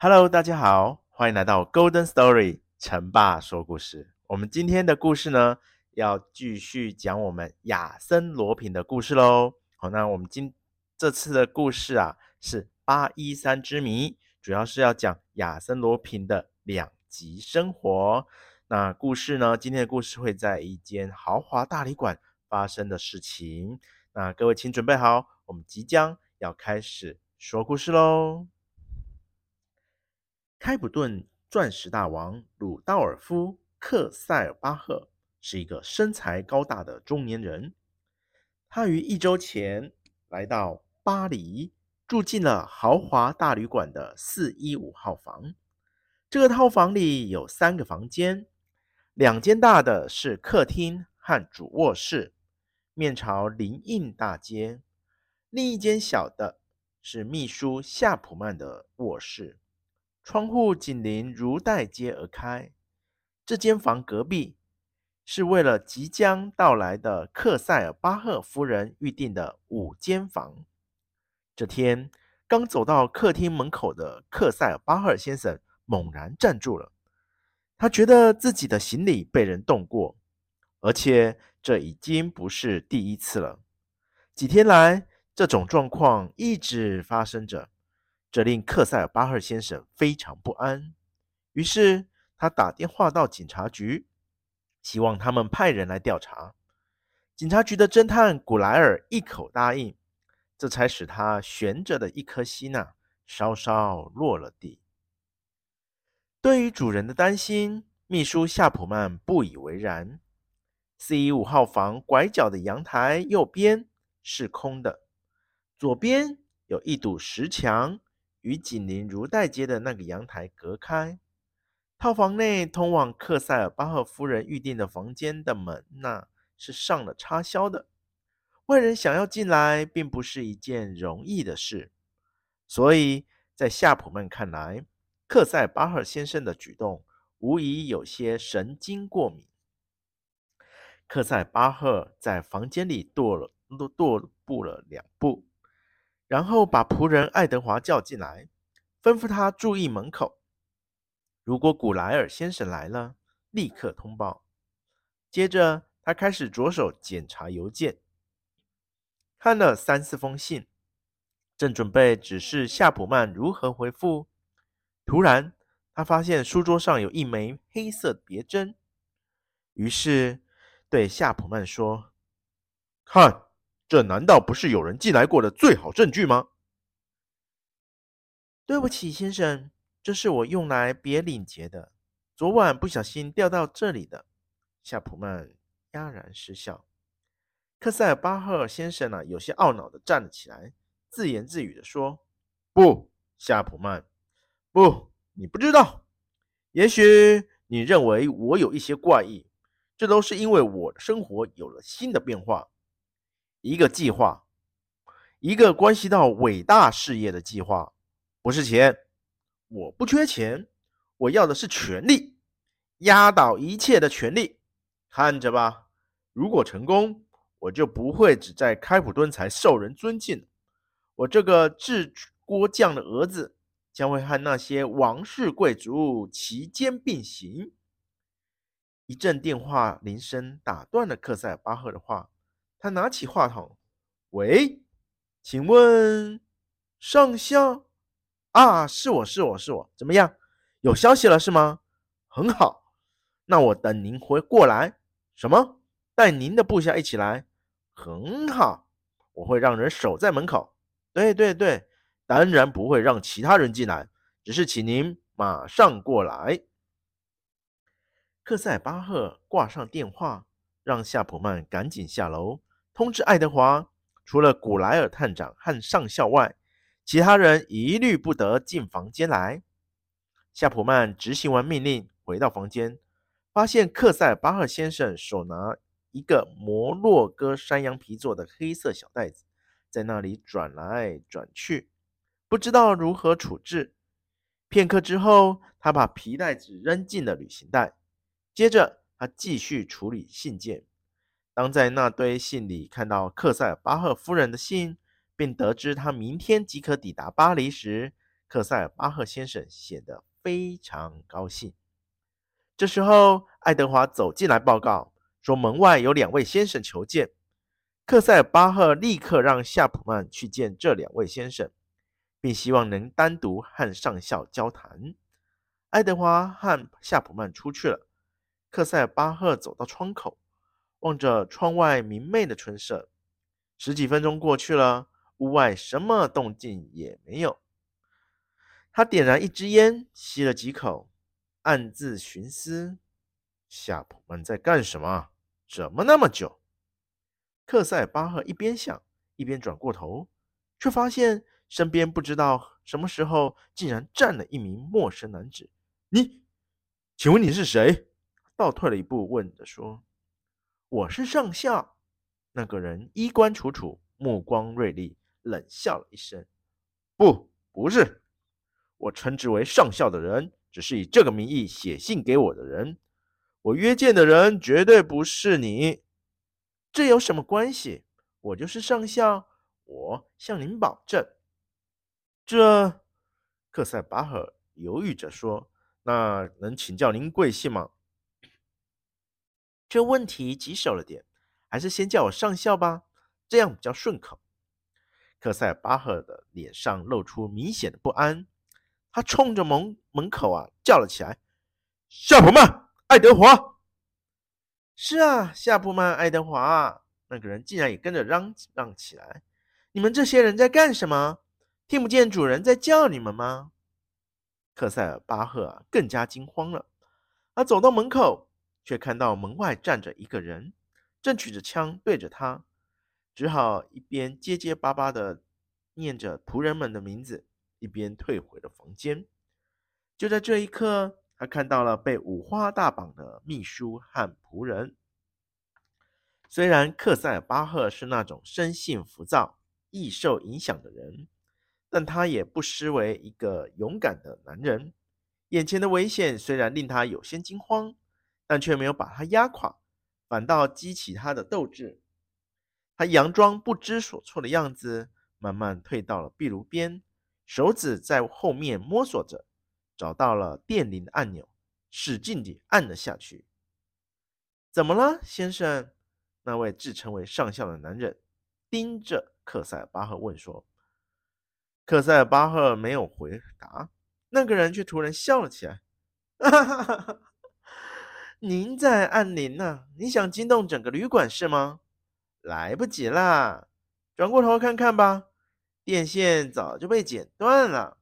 Hello，大家好，欢迎来到 Golden Story，成爸说故事。我们今天的故事呢，要继续讲我们亚森罗平的故事喽。好，那我们今这次的故事啊，是八一三之谜，主要是要讲亚森罗平的两极生活。那故事呢，今天的故事会在一间豪华大旅馆发生的事情。那各位请准备好，我们即将要开始说故事喽。开普敦钻石大王鲁道尔夫·克塞尔巴赫是一个身材高大的中年人。他于一周前来到巴黎，住进了豪华大旅馆的四一五号房。这个套房里有三个房间，两间大的是客厅和主卧室，面朝林荫大街；另一间小的是秘书夏普曼的卧室。窗户紧邻如带街而开。这间房隔壁是为了即将到来的克塞尔巴赫夫人预定的五间房。这天，刚走到客厅门口的克塞尔巴赫先生猛然站住了。他觉得自己的行李被人动过，而且这已经不是第一次了。几天来，这种状况一直发生着。这令克塞尔巴赫先生非常不安，于是他打电话到警察局，希望他们派人来调查。警察局的侦探古莱尔一口答应，这才使他悬着的一颗心呐稍稍落了地。对于主人的担心，秘书夏普曼不以为然。四一五号房拐角的阳台右边是空的，左边有一堵石墙。与紧邻如带街的那个阳台隔开，套房内通往克塞尔巴赫夫人预定的房间的门那，是上了插销的。外人想要进来，并不是一件容易的事。所以在夏普曼看来，克塞巴赫先生的举动无疑有些神经过敏。克塞巴赫在房间里踱了踱步了两步。然后把仆人爱德华叫进来，吩咐他注意门口。如果古莱尔先生来了，立刻通报。接着，他开始着手检查邮件，看了三四封信，正准备指示夏普曼如何回复，突然他发现书桌上有一枚黑色别针，于是对夏普曼说：“看。”这难道不是有人进来过的最好证据吗？对不起，先生，这是我用来别领结的，昨晚不小心掉到这里的。夏普曼哑然失笑。克塞尔巴赫先生呢、有些懊恼地站了起来，自言自语地说：“不，夏普曼，不，你不知道。也许你认为我有一些怪异，这都是因为我的生活有了新的变化。”一个计划，一个关系到伟大事业的计划，不是钱，我不缺钱，我要的是权力，压倒一切的权力。看着吧，如果成功，我就不会只在开普敦才受人尊敬。我这个制锅匠的儿子将会和那些王室贵族齐肩并行。一阵电话铃声打断了克塞尔巴赫的话。他拿起话筒，喂，请问上校？啊，是我是我是我，怎么样？有消息了是吗？很好，那我等您回过来。什么？带您的部下一起来？很好，我会让人守在门口。对对对，当然不会让其他人进来，只是请您马上过来。”克塞巴赫挂上电话，让夏普曼赶紧下楼通知爱德华，除了古莱尔探长和上校外，其他人一律不得进房间来。夏普曼执行完命令，回到房间，发现克塞巴赫先生手拿一个摩洛哥山羊皮做的黑色小袋子，在那里转来转去，不知道如何处置。片刻之后，他把皮袋子扔进了旅行袋。接着，他继续处理信件。当在那堆信里看到克塞尔巴赫夫人的信，并得知他明天即可抵达巴黎时，克塞尔巴赫先生显得非常高兴。这时候，爱德华走进来报告说，门外有两位先生求见。克塞尔巴赫立刻让夏普曼去见这两位先生，并希望能单独和上校交谈。爱德华和夏普曼出去了。克塞尔巴赫走到窗口，望着窗外明媚的春色。十几分钟过去了，屋外什么动静也没有。他点燃一支烟，吸了几口，暗自寻思：夏普曼在干什么？怎么那么久？克塞巴赫一边想，一边转过头，却发现身边不知道什么时候竟然站了一名陌生男子。你，请问你是谁？倒退了一步，问着说：“我是上校。”那个人衣冠楚楚，目光锐利，冷笑了一声：“不，不是。我称之为上校的人，只是以这个名义写信给我的人。我约见的人绝对不是你。这有什么关系？我就是上校，我向您保证。”这，克塞巴赫犹豫着说：“那能请教您贵姓吗？”这问题棘手了点，还是先叫我上校吧，这样比较顺口。克塞尔巴赫的脸上露出明显的不安，他冲着门门口啊叫了起来：“夏普曼，爱德华！”是啊，夏普曼，爱德华！那个人竟然也跟着嚷嚷起来：“你们这些人在干什么？听不见主人在叫你们吗？”克塞尔巴赫啊更加惊慌了，他走到门口。却看到门外站着一个人，正举着枪对着他，只好一边结结巴巴地念着仆人们的名字，一边退回了房间。就在这一刻，他看到了被五花大绑的秘书和仆人。虽然克塞尔巴赫是那种生性浮躁、易受影响的人，但他也不失为一个勇敢的男人。眼前的危险虽然令他有些惊慌。但却没有把他压垮，反倒激起他的斗志。他佯装不知所措的样子，慢慢退到了壁炉边，手指在后面摸索着，找到了电铃的按钮，使劲地按了下去。怎么了，先生？那位自称为上校的男人盯着克塞尔巴赫问说。克塞尔巴赫没有回答，那个人却突然笑了起来。哈哈哈哈。您在按铃呢？你想惊动整个旅馆是吗？来不及啦，转过头看看吧，电线早就被剪断了。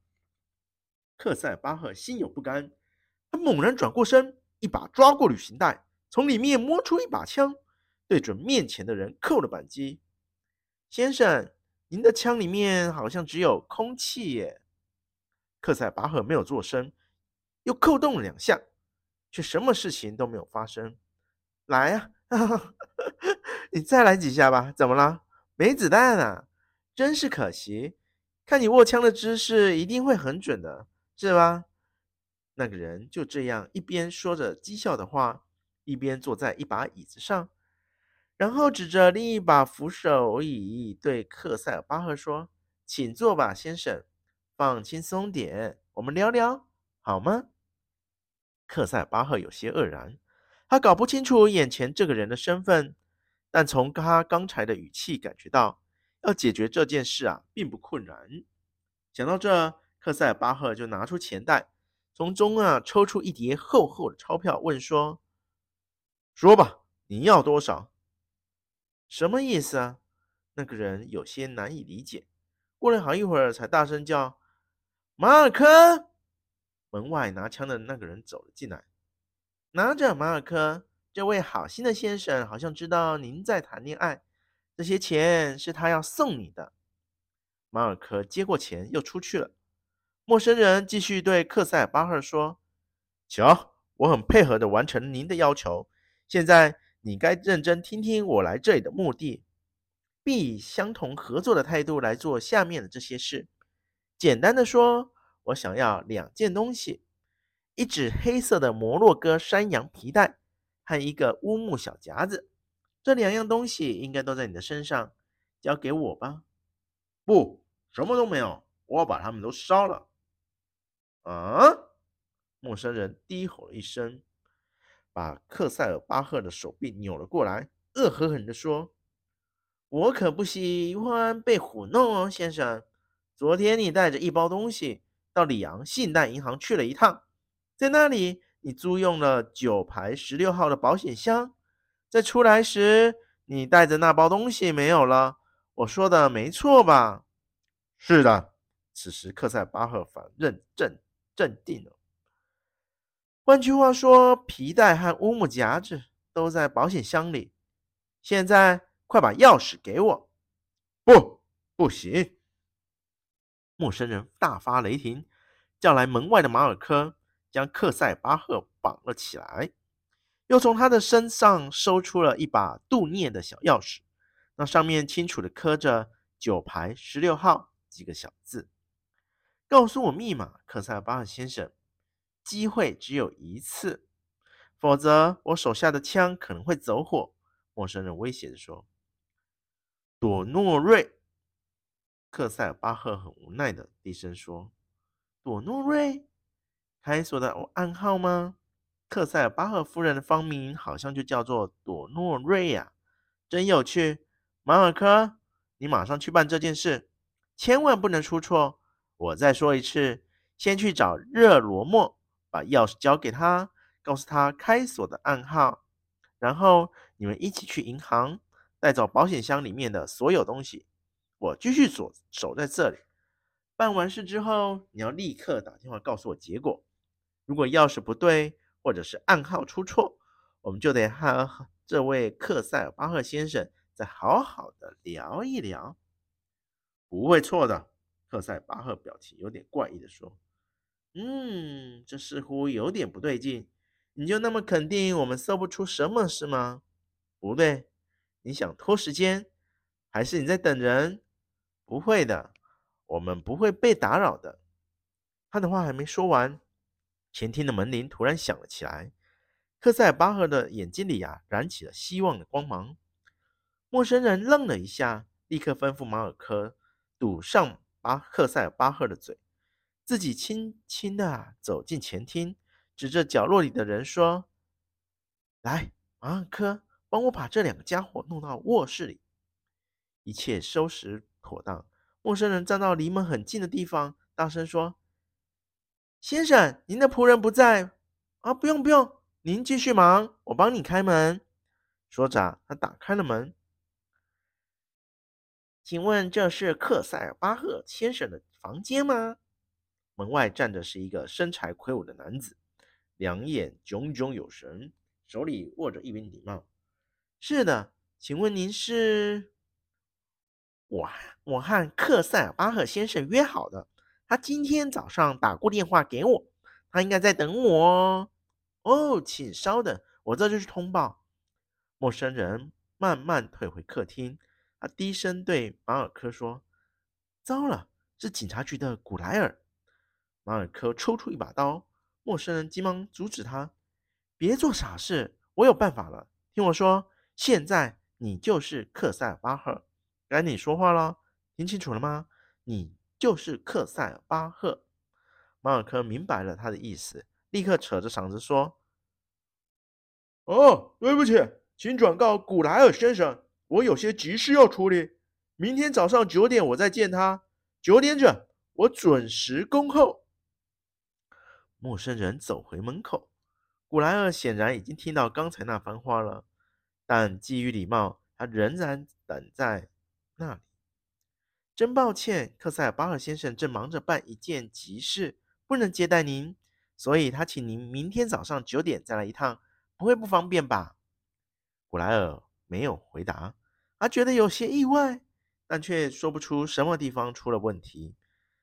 克塞巴赫心有不甘，他猛然转过身，一把抓过旅行袋，从里面摸出一把枪，对准面前的人扣了扳机。先生，您的枪里面好像只有空气耶。克塞巴赫没有作声，又扣动了两下。却什么事情都没有发生。来呀、啊，你再来几下吧。怎么了？没子弹啊？真是可惜。看你握枪的姿势，一定会很准的，是吧？那个人就这样一边说着讥笑的话，一边坐在一把椅子上，然后指着另一把扶手椅对克塞尔巴赫说：“请坐吧，先生，放轻松点，我们聊聊，好吗？”克塞巴赫有些愕然，他搞不清楚眼前这个人的身份，但从他刚才的语气感觉到，要解决这件事啊，并不困难。想到这，克塞巴赫就拿出钱袋，从中啊抽出一叠厚厚的钞票，问说：“说吧，你要多少？”什么意思啊？那个人有些难以理解。过了好一会儿，才大声叫：“马尔科！”门外拿枪的那个人走了进来，拿着马尔科，这位好心的先生好像知道您在谈恋爱，这些钱是他要送你的。马尔科接过钱，又出去了。陌生人继续对克塞尔巴赫说：“瞧，我很配合地完成您的要求。现在你该认真听听我来这里的目的，并以相同合作的态度来做下面的这些事。简单的说，我想要两件东西：一只黑色的摩洛哥山羊皮带和一个乌木小夹子。这两样东西应该都在你的身上，交给我吧。”“不。”什么都没有，我把他们都烧了。啊！陌生人低吼了一声，把克塞尔巴赫的手臂扭了过来，恶狠狠地说：“我可不喜欢被唬弄哦，先生。昨天你带着一包东西到里昂信贷银行去了一趟，在那里你租用了九排十六号的保险箱，在出来时你带着那包东西没有了。我说的没错吧？”是的，此时克塞巴赫反认镇镇定了。换句话说，皮带和乌木夹子都在保险箱里。现在快把钥匙给我！不，不行！陌生人大发雷霆，叫来门外的马尔科，将克塞巴赫绑了起来，又从他的身上搜出了一把镀镍的小钥匙，那上面清楚的刻着九排十六号。几个小字，告诉我密码，克塞巴赫先生。机会只有一次，否则我手下的枪可能会走火。陌生人威胁着说：“朵诺瑞。”克塞尔巴赫很无奈的低声说：“朵诺瑞，开锁的暗号吗？克塞尔巴赫夫人的芳名好像就叫做朵诺瑞呀，真有趣。马尔科，你马上去办这件事。”千万不能出错！我再说一次，先去找热罗莫，把钥匙交给他，告诉他开锁的暗号，然后你们一起去银行，带走保险箱里面的所有东西。我继续守守在这里。办完事之后，你要立刻打电话告诉我结果。如果钥匙不对，或者是暗号出错，我们就得和这位克塞尔巴赫先生再好好的聊一聊。不会错的，克塞巴赫表情有点怪异的说：“嗯，这似乎有点不对劲。你就那么肯定我们搜不出什么是吗？不对，你想拖时间，还是你在等人？不会的，我们不会被打扰的。”他的话还没说完，前厅的门铃突然响了起来。克塞巴赫的眼睛里啊，燃起了希望的光芒。陌生人愣了一下，立刻吩咐马尔科。堵上巴克塞巴赫的嘴，自己轻轻的走进前厅，指着角落里的人说：“来，马尔科，帮我把这两个家伙弄到卧室里。”一切收拾妥当，陌生人站到离门很近的地方，大声说：“先生，您的仆人不在啊！不用不用，您继续忙，我帮你开门。”说着，他打开了门。请问这是克塞尔巴赫先生的房间吗？门外站着是一个身材魁梧的男子，两眼炯炯有神，手里握着一顶礼帽。是的，请问您是？我我和克塞尔巴赫先生约好的，他今天早上打过电话给我，他应该在等我哦。哦，请稍等，我这就去通报。陌生人慢慢退回客厅。他低声对马尔科说：“糟了，是警察局的古莱尔。”马尔科抽出一把刀，陌生人急忙阻止他：“别做傻事，我有办法了。听我说，现在你就是克塞尔巴赫，该你说话了，听清楚了吗？你就是克塞尔巴赫。”马尔科明白了他的意思，立刻扯着嗓子说：“哦，对不起，请转告古莱尔先生。”我有些急事要处理，明天早上九点我再见他。九点整，我准时恭候。陌生人走回门口，古莱尔显然已经听到刚才那番话了，但基于礼貌，他仍然等在那里。真抱歉，克塞尔巴赫先生正忙着办一件急事，不能接待您，所以他请您明天早上九点再来一趟，不会不方便吧？古莱尔没有回答，他觉得有些意外，但却说不出什么地方出了问题。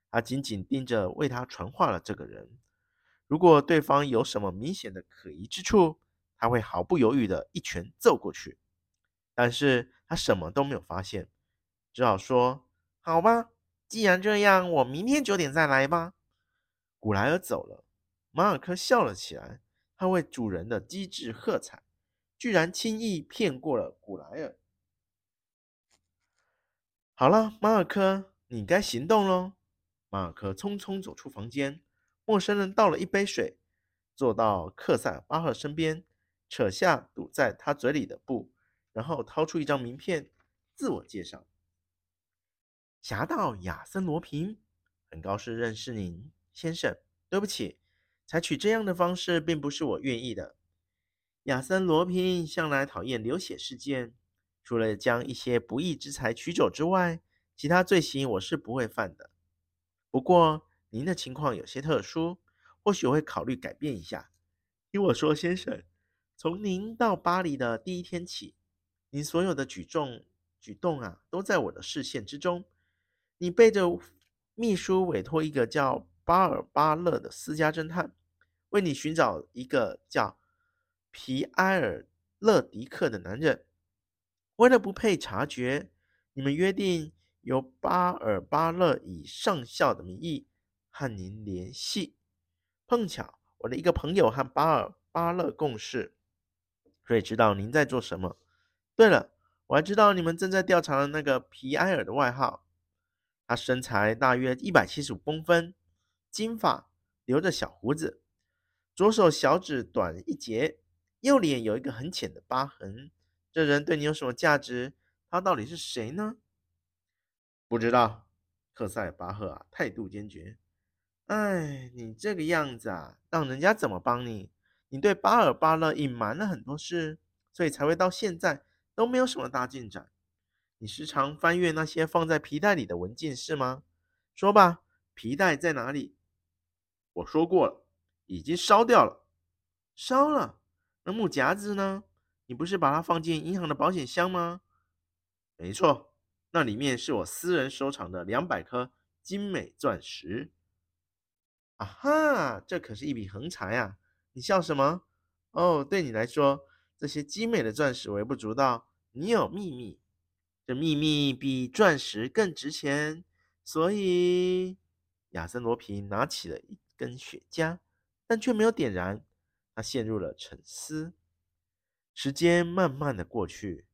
他紧紧盯着为他传话的这个人，如果对方有什么明显的可疑之处，他会毫不犹豫的一拳揍过去。但是他什么都没有发现，只好说。好吧，既然这样，我明天九点再来吧。古莱尔走了，马尔科笑了起来。他为主人的机智喝彩，居然轻易骗过了古莱尔。好了，马尔科，你该行动喽。马尔科匆匆走出房间，陌生人倒了一杯水，坐到克塞巴赫身边，扯下堵在他嘴里的布，然后掏出一张名片，自我介绍。侠盗亚森·罗平，很高兴认识您，先生。对不起，采取这样的方式并不是我愿意的。亚森·罗平向来讨厌流血事件，除了将一些不义之财取走之外，其他罪行我是不会犯的。不过您的情况有些特殊，或许我会考虑改变一下。听我说，先生，从您到巴黎的第一天起，您所有的举重举动啊，都在我的视线之中。你背着秘书委托一个叫巴尔巴勒的私家侦探，为你寻找一个叫皮埃尔勒迪克的男人。为了不被察觉，你们约定由巴尔巴勒以上校的名义和您联系。碰巧我的一个朋友和巴尔巴勒共事，所以知道您在做什么。对了，我还知道你们正在调查的那个皮埃尔的外号。他身材大约一百七十五公分，金发，留着小胡子，左手小指短一截，右脸有一个很浅的疤痕。这人对你有什么价值？他到底是谁呢？不知道。克塞巴赫啊，态度坚决。哎，你这个样子啊，让人家怎么帮你？你对巴尔巴勒隐瞒了很多事，所以才会到现在都没有什么大进展。你时常翻阅那些放在皮带里的文件是吗？说吧，皮带在哪里？我说过了，已经烧掉了。烧了？那木夹子呢？你不是把它放进银行的保险箱吗？没错，那里面是我私人收藏的两百颗精美钻石。啊哈，这可是一笔横财啊！你笑什么？哦，对你来说，这些精美的钻石微不足道。你有秘密。这秘密比钻石更值钱，所以亚森罗平拿起了一根雪茄，但却没有点燃。他陷入了沉思。时间慢慢的过去，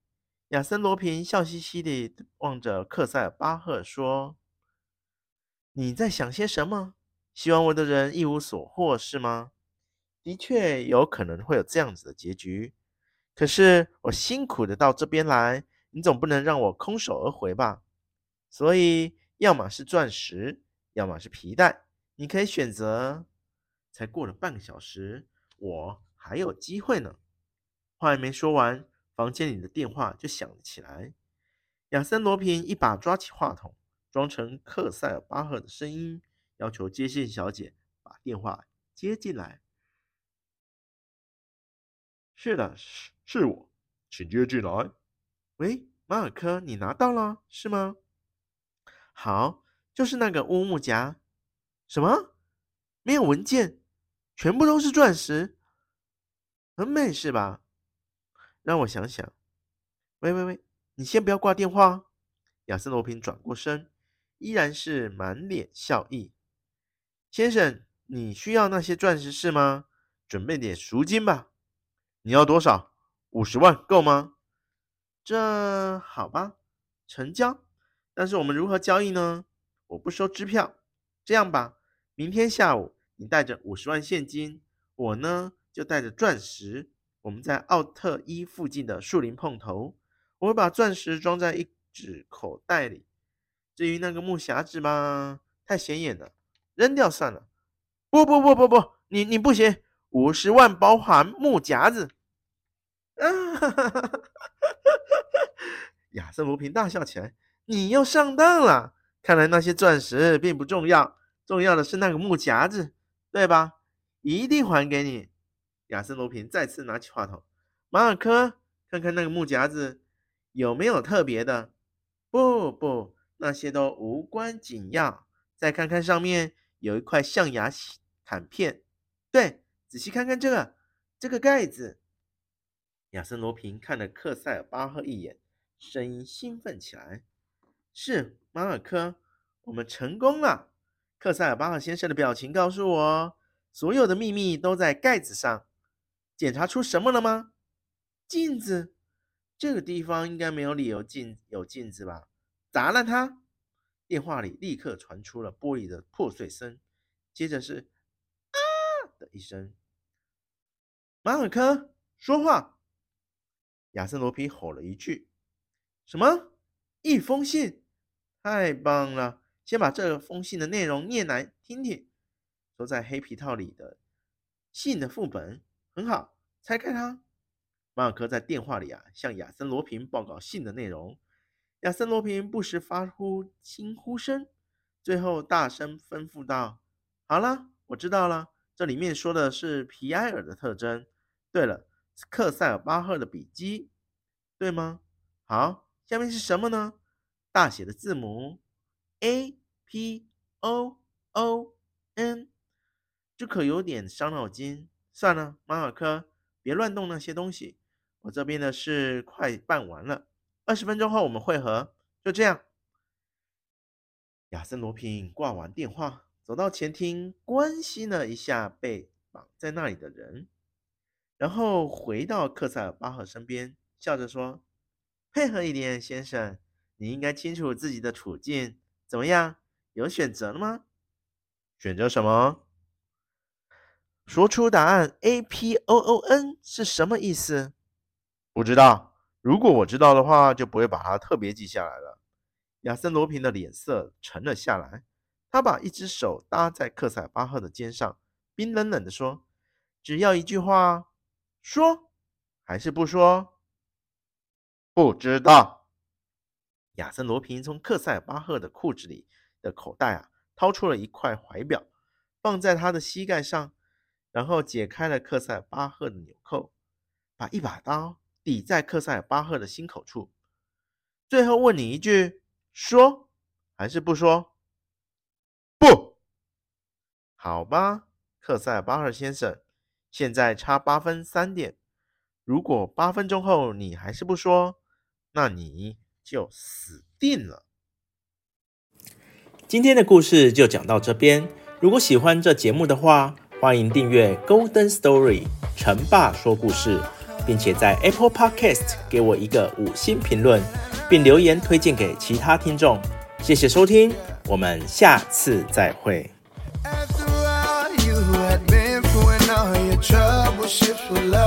亚森罗平笑嘻嘻地望着克塞尔巴赫说：“你在想些什么？希望我的人一无所获是吗？的确有可能会有这样子的结局。可是我辛苦的到这边来。”你总不能让我空手而回吧？所以，要么是钻石，要么是皮带，你可以选择。才过了半个小时，我还有机会呢。话还没说完，房间里的电话就响了起来。亚森·罗平一把抓起话筒，装成克塞尔巴赫的声音，要求接线小姐把电话接进来。是的，是是我，请接进来。喂，马尔科，你拿到了是吗？好，就是那个乌木夹。什么？没有文件，全部都是钻石，很美是吧？让我想想。喂喂喂，你先不要挂电话。亚森罗平转过身，依然是满脸笑意。先生，你需要那些钻石是吗？准备点赎金吧。你要多少？五十万够吗？这好吧，成交。但是我们如何交易呢？我不收支票。这样吧，明天下午你带着五十万现金，我呢就带着钻石。我们在奥特伊附近的树林碰头。我会把钻石装在一只口袋里。至于那个木匣子吧，太显眼了，扔掉算了。不不不不不，你你不行，五十万包含木匣子。啊哈哈哈哈！亚瑟罗平大笑起来：“你又上当了！看来那些钻石并不重要，重要的是那个木夹子，对吧？一定还给你。亚森罗平再次拿起话筒：“马尔科，看看那个木夹子有没有特别的？不不，那些都无关紧要。再看看上面有一块象牙坎片，对，仔细看看这个这个盖子。”亚森罗平看了克塞尔巴赫一眼，声音兴奋起来：“是马尔科，我们成功了！”克塞尔巴赫先生的表情告诉我，所有的秘密都在盖子上。检查出什么了吗？镜子，这个地方应该没有理由镜有镜子吧？砸烂它！电话里立刻传出了玻璃的破碎声，接着是啊的一声。马尔科，说话！亚森罗苹吼了一句：“什么？一封信？太棒了！先把这封信的内容念来听听。都在黑皮套里的信的副本。”很好，拆开它。马尔科在电话里啊，向亚森罗平报告信的内容。亚森罗平不时发出惊呼声，最后大声吩咐道：“好了，我知道了。这里面说的是皮埃尔的特征。对了，克塞尔巴赫的笔记，对吗？好，下面是什么呢？大写的字母 A P O O N，这可有点伤脑筋。”算了，马尔科，别乱动那些东西。我这边的事快办完了，二十分钟后我们会合。就这样。亚森罗平挂完电话，走到前厅，关心了一下被绑在那里的人，然后回到克塞尔巴赫身边，笑着说：“配合一点，先生，你应该清楚自己的处境。怎么样？有选择了吗？选择什么？”说出答案，A P O O N 是什么意思？不知道。如果我知道的话，就不会把它特别记下来了。亚森罗平的脸色沉了下来，他把一只手搭在克塞尔巴赫的肩上，冰冷冷地说：“只要一句话，说还是不说？”不知道。亚森罗平从克塞尔巴赫的裤子里的口袋啊，掏出了一块怀表，放在他的膝盖上。然后解开了克塞尔巴赫的纽扣，把一把刀抵在克塞尔巴赫的心口处。最后问你一句：说还是不说？不。好吧，克塞尔巴赫先生，现在差八分三点。如果八分钟后你还是不说，那你就死定了。今天的故事就讲到这边。如果喜欢这节目的话，欢迎订阅《Golden Story》成爸说故事，并且在 Apple Podcast 给我一个五星评论，并留言推荐给其他听众。谢谢收听，我们下次再会。Love